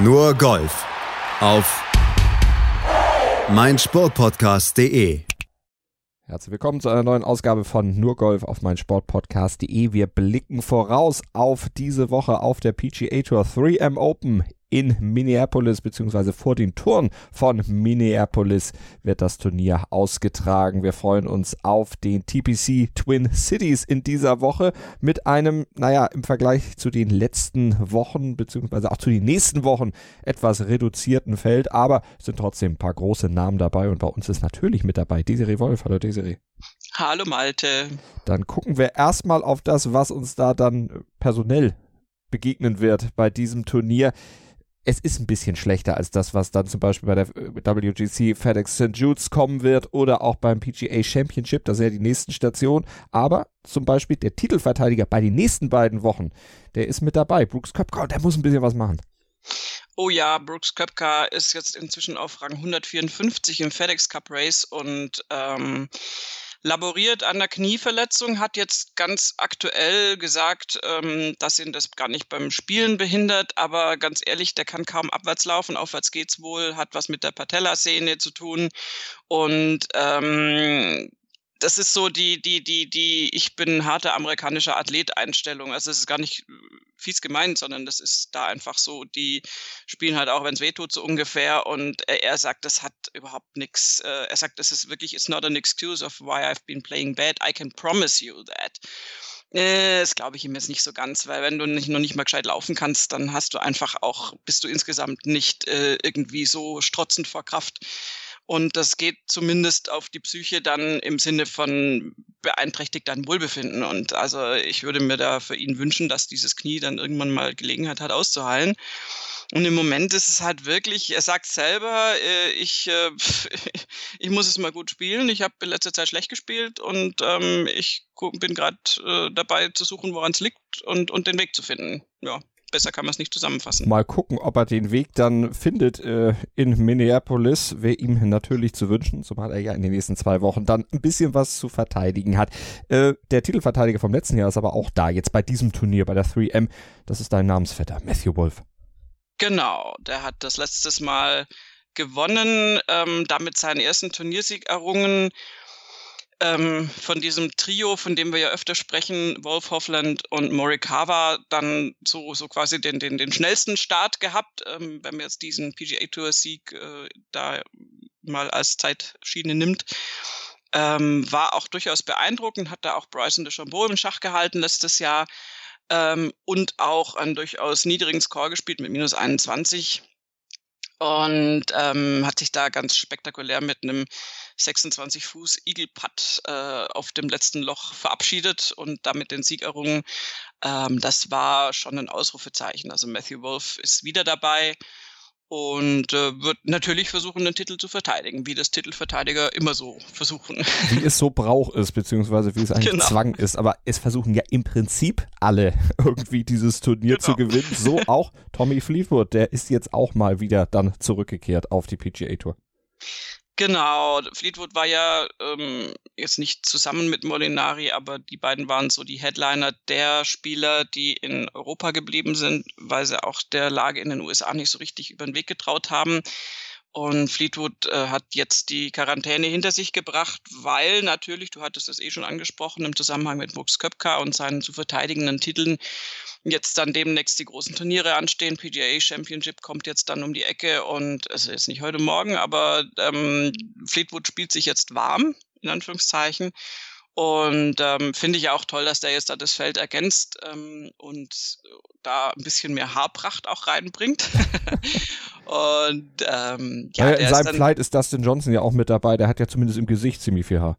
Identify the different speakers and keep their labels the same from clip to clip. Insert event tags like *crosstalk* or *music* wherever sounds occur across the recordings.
Speaker 1: Nur Golf auf meinsportpodcast.de.
Speaker 2: Herzlich willkommen zu einer neuen Ausgabe von Nur Golf auf meinsportpodcast.de. Wir blicken voraus auf diese Woche auf der PGA Tour 3M Open in Minneapolis beziehungsweise vor den Toren von Minneapolis wird das Turnier ausgetragen. Wir freuen uns auf den TPC Twin Cities in dieser Woche mit einem, naja, im Vergleich zu den letzten Wochen beziehungsweise auch zu den nächsten Wochen etwas reduzierten Feld, aber es sind trotzdem ein paar große Namen dabei und bei uns ist natürlich mit dabei Desiree Wolf. Hallo Desiree.
Speaker 3: Hallo Malte.
Speaker 2: Dann gucken wir erstmal auf das, was uns da dann personell begegnen wird bei diesem Turnier es ist ein bisschen schlechter als das, was dann zum Beispiel bei der äh, WGC FedEx St. Jude's kommen wird oder auch beim PGA Championship, das ist ja die nächsten Stationen. Aber zum Beispiel der Titelverteidiger bei den nächsten beiden Wochen, der ist mit dabei. Brooks Köpka, der muss ein bisschen was machen.
Speaker 3: Oh ja, Brooks Köpka ist jetzt inzwischen auf Rang 154 im FedEx Cup Race und ähm, laboriert an der Knieverletzung, hat jetzt ganz aktuell gesagt, ähm, dass ihn das gar nicht beim Spielen behindert, aber ganz ehrlich, der kann kaum abwärts laufen, aufwärts geht's wohl, hat was mit der Patellasehne zu tun. Und ähm, das ist so die, die, die, die, ich bin harter amerikanischer Athlet-Einstellung. Also es ist gar nicht äh, fies gemeint, sondern das ist da einfach so, die spielen halt auch, wenn es weh tut, so ungefähr. Und er sagt, das hat überhaupt nichts. Äh, er sagt, das ist wirklich, it's not an excuse of why I've been playing bad. I can promise you that. Äh, das glaube ich ihm jetzt nicht so ganz, weil wenn du nicht, noch nicht mal gescheit laufen kannst, dann hast du einfach auch, bist du insgesamt nicht äh, irgendwie so strotzend vor Kraft, und das geht zumindest auf die Psyche dann im Sinne von beeinträchtigt dein Wohlbefinden. Und also ich würde mir da für ihn wünschen, dass dieses Knie dann irgendwann mal Gelegenheit hat auszuheilen. Und im Moment ist es halt wirklich, er sagt selber, äh, ich, äh, *laughs* ich muss es mal gut spielen. Ich habe in letzter Zeit schlecht gespielt und ähm, ich bin gerade äh, dabei zu suchen, woran es liegt und, und den Weg zu finden. Ja, besser kann man es nicht zusammenfassen.
Speaker 2: Mal gucken, ob er den Weg dann findet äh, in Minneapolis. Wäre ihm natürlich zu wünschen, zumal er ja in den nächsten zwei Wochen dann ein bisschen was zu verteidigen hat. Äh, der Titelverteidiger vom letzten Jahr ist aber auch da, jetzt bei diesem Turnier, bei der 3M. Das ist dein Namensvetter, Matthew Wolf.
Speaker 3: Genau, der hat das letztes Mal gewonnen, ähm, damit seinen ersten Turniersieg errungen ähm, von diesem Trio, von dem wir ja öfter sprechen, Wolf Hoffland und Morikawa, dann so, so quasi den, den, den schnellsten Start gehabt, ähm, wenn man jetzt diesen PGA Tour Sieg äh, da mal als Zeitschiene nimmt. Ähm, war auch durchaus beeindruckend, hat da auch Bryson DeChambeau im Schach gehalten letztes Jahr ähm, und auch einen durchaus niedrigen Score gespielt mit minus 21 und ähm, hat sich da ganz spektakulär mit einem 26 Fuß Putt äh, auf dem letzten Loch verabschiedet und damit den Sieg errungen. Ähm, das war schon ein Ausrufezeichen. Also Matthew Wolf ist wieder dabei und äh, wird natürlich versuchen, den Titel zu verteidigen, wie das Titelverteidiger immer so versuchen.
Speaker 2: Wie es so Brauch ist, beziehungsweise wie es eigentlich genau. Zwang ist. Aber es versuchen ja im Prinzip alle *laughs* irgendwie dieses Turnier genau. zu gewinnen. So auch Tommy Fleetwood, der ist jetzt auch mal wieder dann zurückgekehrt auf die PGA Tour.
Speaker 3: Genau, Fleetwood war ja ähm, jetzt nicht zusammen mit Molinari, aber die beiden waren so die Headliner der Spieler, die in Europa geblieben sind, weil sie auch der Lage in den USA nicht so richtig über den Weg getraut haben. Und Fleetwood äh, hat jetzt die Quarantäne hinter sich gebracht, weil natürlich, du hattest das eh schon angesprochen, im Zusammenhang mit Brooks Köpka und seinen zu verteidigenden Titeln jetzt dann demnächst die großen Turniere anstehen. PGA Championship kommt jetzt dann um die Ecke und es ist nicht heute Morgen, aber ähm, Fleetwood spielt sich jetzt warm, in Anführungszeichen. Und ähm, finde ich auch toll, dass der jetzt da das Feld ergänzt ähm, und da ein bisschen mehr Haarpracht auch reinbringt. *laughs*
Speaker 2: und ähm, ja, in seinem Flight ist Dustin Johnson ja auch mit dabei. Der hat ja zumindest im Gesicht ziemlich viel Haar.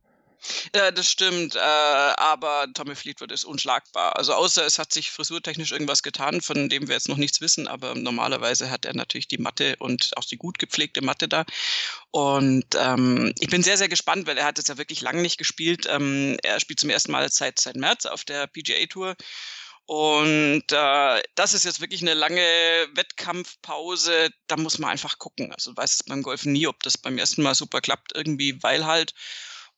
Speaker 3: Ja, das stimmt, äh, aber Tommy Fleetwood ist unschlagbar. Also außer es hat sich frisurtechnisch irgendwas getan, von dem wir jetzt noch nichts wissen, aber normalerweise hat er natürlich die Matte und auch die gut gepflegte Matte da. Und ähm, ich bin sehr, sehr gespannt, weil er hat jetzt ja wirklich lange nicht gespielt. Ähm, er spielt zum ersten Mal seit, seit März auf der PGA Tour. Und äh, das ist jetzt wirklich eine lange Wettkampfpause. Da muss man einfach gucken. Also weiß es beim Golfen nie, ob das beim ersten Mal super klappt, irgendwie, weil halt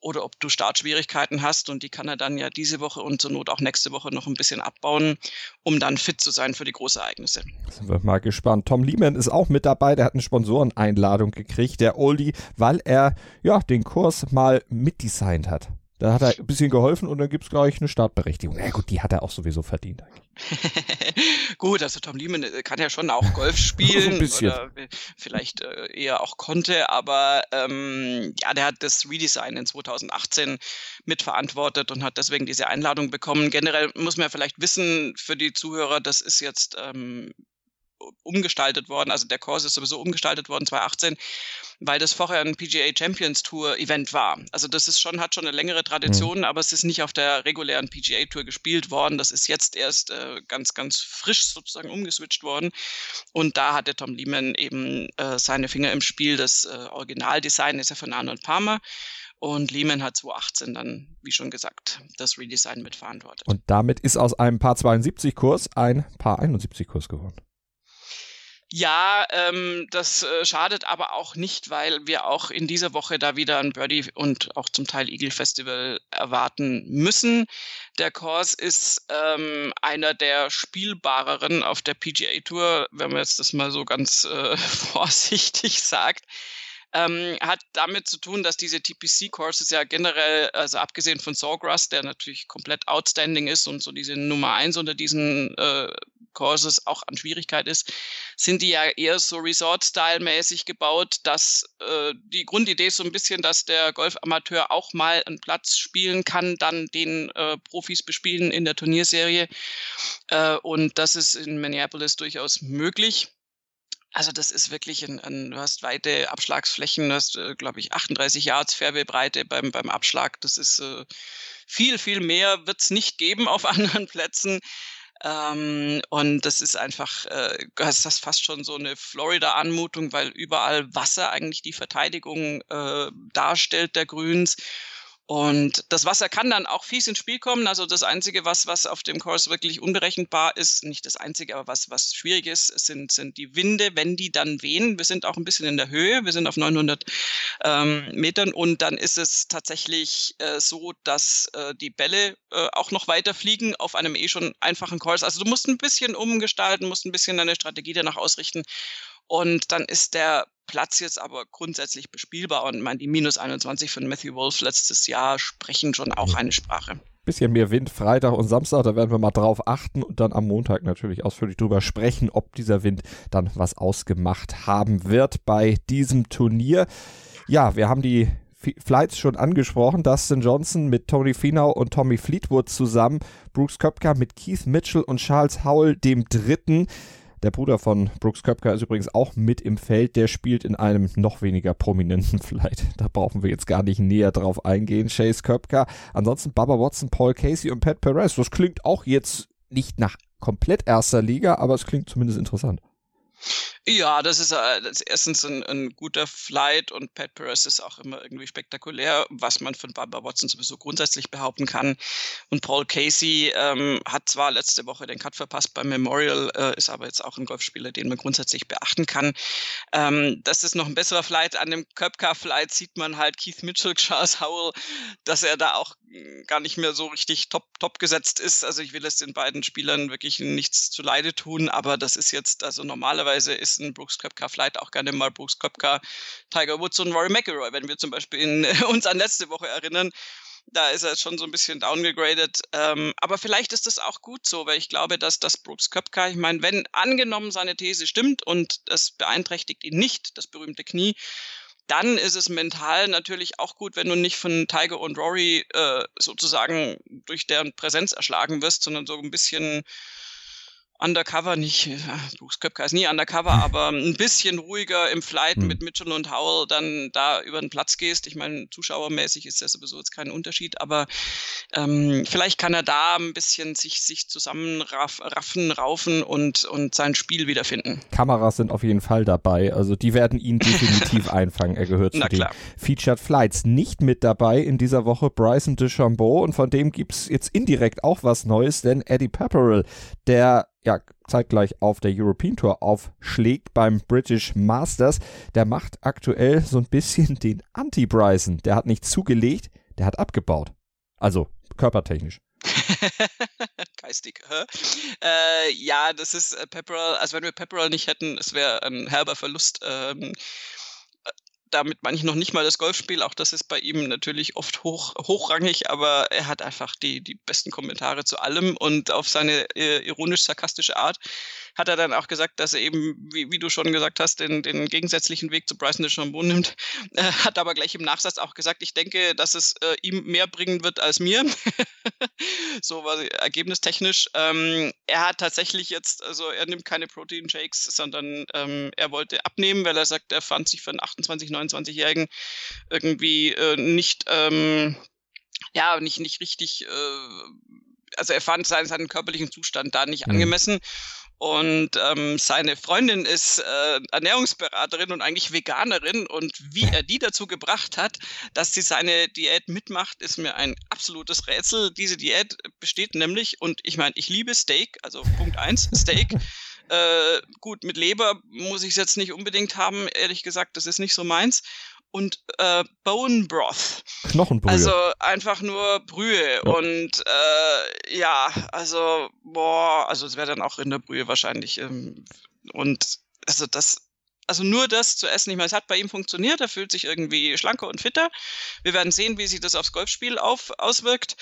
Speaker 3: oder ob du Startschwierigkeiten hast und die kann er dann ja diese Woche und zur Not auch nächste Woche noch ein bisschen abbauen, um dann fit zu sein für die Großereignisse.
Speaker 2: Sind wir mal gespannt. Tom Lehman ist auch mit dabei, der hat eine Sponsoreneinladung gekriegt, der Oldie, weil er ja den Kurs mal mitdesignt hat. Da hat er ein bisschen geholfen und dann gibt es gleich eine Startberechtigung. Ja gut, die hat er auch sowieso verdient
Speaker 3: eigentlich. *laughs* gut, also Tom Lehman äh, kann ja schon auch Golf *laughs* spielen. ein bisschen. Oder vielleicht äh, eher auch konnte, aber ähm, ja, der hat das Redesign in 2018 mitverantwortet und hat deswegen diese Einladung bekommen. Generell muss man ja vielleicht wissen für die Zuhörer, das ist jetzt ähm, umgestaltet worden, also der Kurs ist sowieso umgestaltet worden 2018, weil das vorher ein PGA Champions Tour Event war. Also das ist schon, hat schon eine längere Tradition, mhm. aber es ist nicht auf der regulären PGA Tour gespielt worden. Das ist jetzt erst äh, ganz, ganz frisch sozusagen umgeswitcht worden. Und da hatte Tom Lehman eben äh, seine Finger im Spiel. Das äh, Originaldesign ist ja von Arnold Palmer. Und Lehman hat 2018 dann, wie schon gesagt, das Redesign mitverantwortet.
Speaker 2: Und damit ist aus einem Paar 72 Kurs ein Paar 71 Kurs geworden.
Speaker 3: Ja, ähm, das äh, schadet aber auch nicht, weil wir auch in dieser Woche da wieder ein Birdie und auch zum Teil Eagle Festival erwarten müssen. Der Kurs ist ähm, einer der spielbareren auf der PGA Tour, wenn man jetzt das mal so ganz äh, *laughs* vorsichtig sagt ähm, hat damit zu tun, dass diese TPC-Courses ja generell, also abgesehen von Sawgrass, der natürlich komplett outstanding ist und so diese Nummer eins unter diesen äh, Courses auch an Schwierigkeit ist, sind die ja eher so Resort-Style-mäßig gebaut, dass äh, die Grundidee ist so ein bisschen, dass der Golfamateur auch mal einen Platz spielen kann, dann den äh, Profis bespielen in der Turnierserie. Äh, und das ist in Minneapolis durchaus möglich. Also das ist wirklich ein, ein du hast weite Abschlagsflächen, du hast, äh, glaube ich, 38 Yards Fairway-Breite beim, beim Abschlag. Das ist äh, viel, viel mehr wird es nicht geben auf *laughs* anderen Plätzen. Ähm, und das ist einfach, äh, das ist fast schon so eine Florida-Anmutung, weil überall Wasser eigentlich die Verteidigung äh, darstellt der Grüns. Und das Wasser kann dann auch fies ins Spiel kommen. Also das Einzige, was, was auf dem Kurs wirklich unberechenbar ist, nicht das Einzige, aber was, was schwierig ist, sind, sind die Winde, wenn die dann wehen. Wir sind auch ein bisschen in der Höhe, wir sind auf 900 ähm, Metern und dann ist es tatsächlich äh, so, dass äh, die Bälle äh, auch noch weiter fliegen auf einem eh schon einfachen Kurs. Also du musst ein bisschen umgestalten, musst ein bisschen deine Strategie danach ausrichten. Und dann ist der Platz jetzt aber grundsätzlich bespielbar. Und man, die minus 21 von Matthew Wolf letztes Jahr sprechen schon auch eine Sprache.
Speaker 2: Bisschen mehr Wind Freitag und Samstag, da werden wir mal drauf achten und dann am Montag natürlich ausführlich drüber sprechen, ob dieser Wind dann was ausgemacht haben wird bei diesem Turnier. Ja, wir haben die Flights schon angesprochen. Dustin Johnson mit Tony Finau und Tommy Fleetwood zusammen. Brooks Köpker mit Keith Mitchell und Charles Howell, dem Dritten. Der Bruder von Brooks Köpker ist übrigens auch mit im Feld. Der spielt in einem noch weniger prominenten *laughs* Flight. Da brauchen wir jetzt gar nicht näher drauf eingehen. Chase Köpker. Ansonsten Baba Watson, Paul Casey und Pat Perez. Das klingt auch jetzt nicht nach komplett erster Liga, aber es klingt zumindest interessant.
Speaker 3: Ja, das ist, äh, das ist erstens ein, ein, guter Flight und Pat Perez ist auch immer irgendwie spektakulär, was man von Barbara Watson sowieso grundsätzlich behaupten kann. Und Paul Casey ähm, hat zwar letzte Woche den Cut verpasst beim Memorial, äh, ist aber jetzt auch ein Golfspieler, den man grundsätzlich beachten kann. Ähm, das ist noch ein besserer Flight. An dem Köpker-Flight sieht man halt Keith Mitchell, *laughs* Charles Howell, dass er da auch gar nicht mehr so richtig top, top gesetzt ist. Also ich will es den beiden Spielern wirklich nichts zu Leide tun, aber das ist jetzt, also normalerweise ist ein Brooks Köpka vielleicht auch gerne mal Brooks Köpka, Tiger Woods und Rory McIlroy, wenn wir zum Beispiel in, *laughs* uns an letzte Woche erinnern. Da ist er schon so ein bisschen downgegradet. Ähm, aber vielleicht ist das auch gut so, weil ich glaube, dass das Brooks Köpka, ich meine, wenn angenommen seine These stimmt und es beeinträchtigt ihn nicht, das berühmte Knie, dann ist es mental natürlich auch gut, wenn du nicht von Tiger und Rory äh, sozusagen durch deren Präsenz erschlagen wirst, sondern so ein bisschen undercover, nicht, Brooks Köpker ist nie undercover, aber ein bisschen ruhiger im Flight mhm. mit Mitchell und Howell dann da über den Platz gehst. Ich meine, zuschauermäßig ist das sowieso jetzt kein Unterschied, aber ähm, vielleicht kann er da ein bisschen sich, sich zusammenraffen, raufen und, und sein Spiel wiederfinden.
Speaker 2: Kameras sind auf jeden Fall dabei, also die werden ihn definitiv *laughs* einfangen. Er gehört zu den Featured Flights. Nicht mit dabei in dieser Woche Bryson DeChambeau und von dem gibt es jetzt indirekt auch was Neues, denn Eddie Pepperell, der ja, zeitgleich auf der European Tour aufschlägt beim British Masters, der macht aktuell so ein bisschen den Anti-Bryson. Der hat nicht zugelegt, der hat abgebaut. Also körpertechnisch. *laughs*
Speaker 3: Geistig. Äh, ja, das ist äh, Pepperell. Also wenn wir Pepperell nicht hätten, es wäre ein herber Verlust. Ähm, damit meine ich noch nicht mal das Golfspiel, auch das ist bei ihm natürlich oft hoch, hochrangig, aber er hat einfach die, die besten Kommentare zu allem und auf seine äh, ironisch-sarkastische Art hat er dann auch gesagt, dass er eben, wie, wie du schon gesagt hast, den, den gegensätzlichen Weg zu Bryson DeChambeau nimmt. *laughs* Äh, hat aber gleich im Nachsatz auch gesagt, ich denke, dass es äh, ihm mehr bringen wird als mir. *laughs* so war ergebnistechnisch. Ähm, er hat tatsächlich jetzt, also er nimmt keine Protein Shakes, sondern ähm, er wollte abnehmen, weil er sagt, er fand sich für einen 28, 29-Jährigen irgendwie äh, nicht, ähm, ja, nicht, nicht richtig, äh, also er fand seinen, seinen körperlichen Zustand da nicht mhm. Und ähm, seine Freundin ist äh, Ernährungsberaterin und eigentlich Veganerin. Und wie er die dazu gebracht hat, dass sie seine Diät mitmacht, ist mir ein absolutes Rätsel. Diese Diät besteht nämlich, und ich meine, ich liebe Steak, also Punkt eins Steak. *laughs* Äh, gut, mit Leber muss ich es jetzt nicht unbedingt haben, ehrlich gesagt, das ist nicht so meins und äh, Bone Broth.
Speaker 2: Knochenbrühe.
Speaker 3: Also einfach nur Brühe. Ja. Und äh, ja, also, boah, also es wäre dann auch Rinderbrühe wahrscheinlich. Ähm, und also das, also nur das zu essen, ich meine, es hat bei ihm funktioniert, er fühlt sich irgendwie schlanker und fitter. Wir werden sehen, wie sich das aufs Golfspiel auf, auswirkt.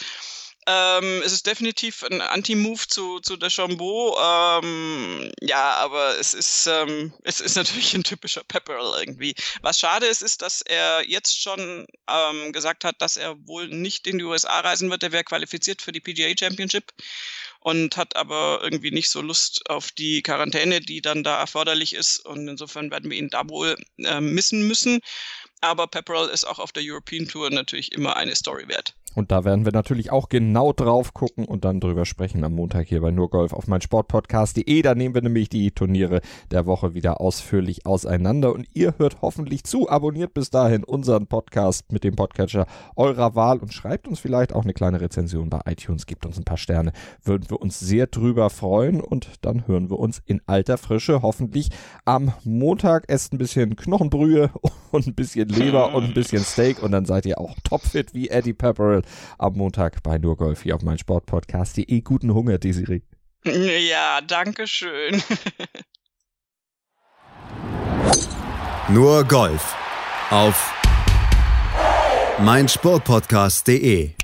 Speaker 3: Ähm, es ist definitiv ein Anti-Move zu, zu der Chambeau. Ähm, ja, aber es ist, ähm, es ist *laughs* natürlich ein typischer Pepperell irgendwie. Was schade ist, ist, dass er jetzt schon ähm, gesagt hat, dass er wohl nicht in die USA reisen wird. Er wäre qualifiziert für die PGA Championship und hat aber irgendwie nicht so Lust auf die Quarantäne, die dann da erforderlich ist. Und insofern werden wir ihn da wohl äh, missen müssen. Aber Pepperell ist auch auf der European Tour natürlich immer eine Story wert.
Speaker 2: Und da werden wir natürlich auch genau drauf gucken und dann drüber sprechen am Montag hier bei Nurgolf auf mein Sportpodcast.de. Da nehmen wir nämlich die Turniere der Woche wieder ausführlich auseinander und ihr hört hoffentlich zu. Abonniert bis dahin unseren Podcast mit dem Podcatcher eurer Wahl und schreibt uns vielleicht auch eine kleine Rezension bei iTunes, gibt uns ein paar Sterne. Würden wir uns sehr drüber freuen und dann hören wir uns in alter Frische hoffentlich am Montag. Esst ein bisschen Knochenbrühe *laughs* und ein bisschen Leber und ein bisschen Steak und dann seid ihr auch topfit wie Eddie Pepper am Montag bei Nurgolf hier auf mein Sportpodcast.de. Guten Hunger, Desiree.
Speaker 3: Ja, danke schön. *laughs*
Speaker 1: Nur Golf auf meinsportpodcast.de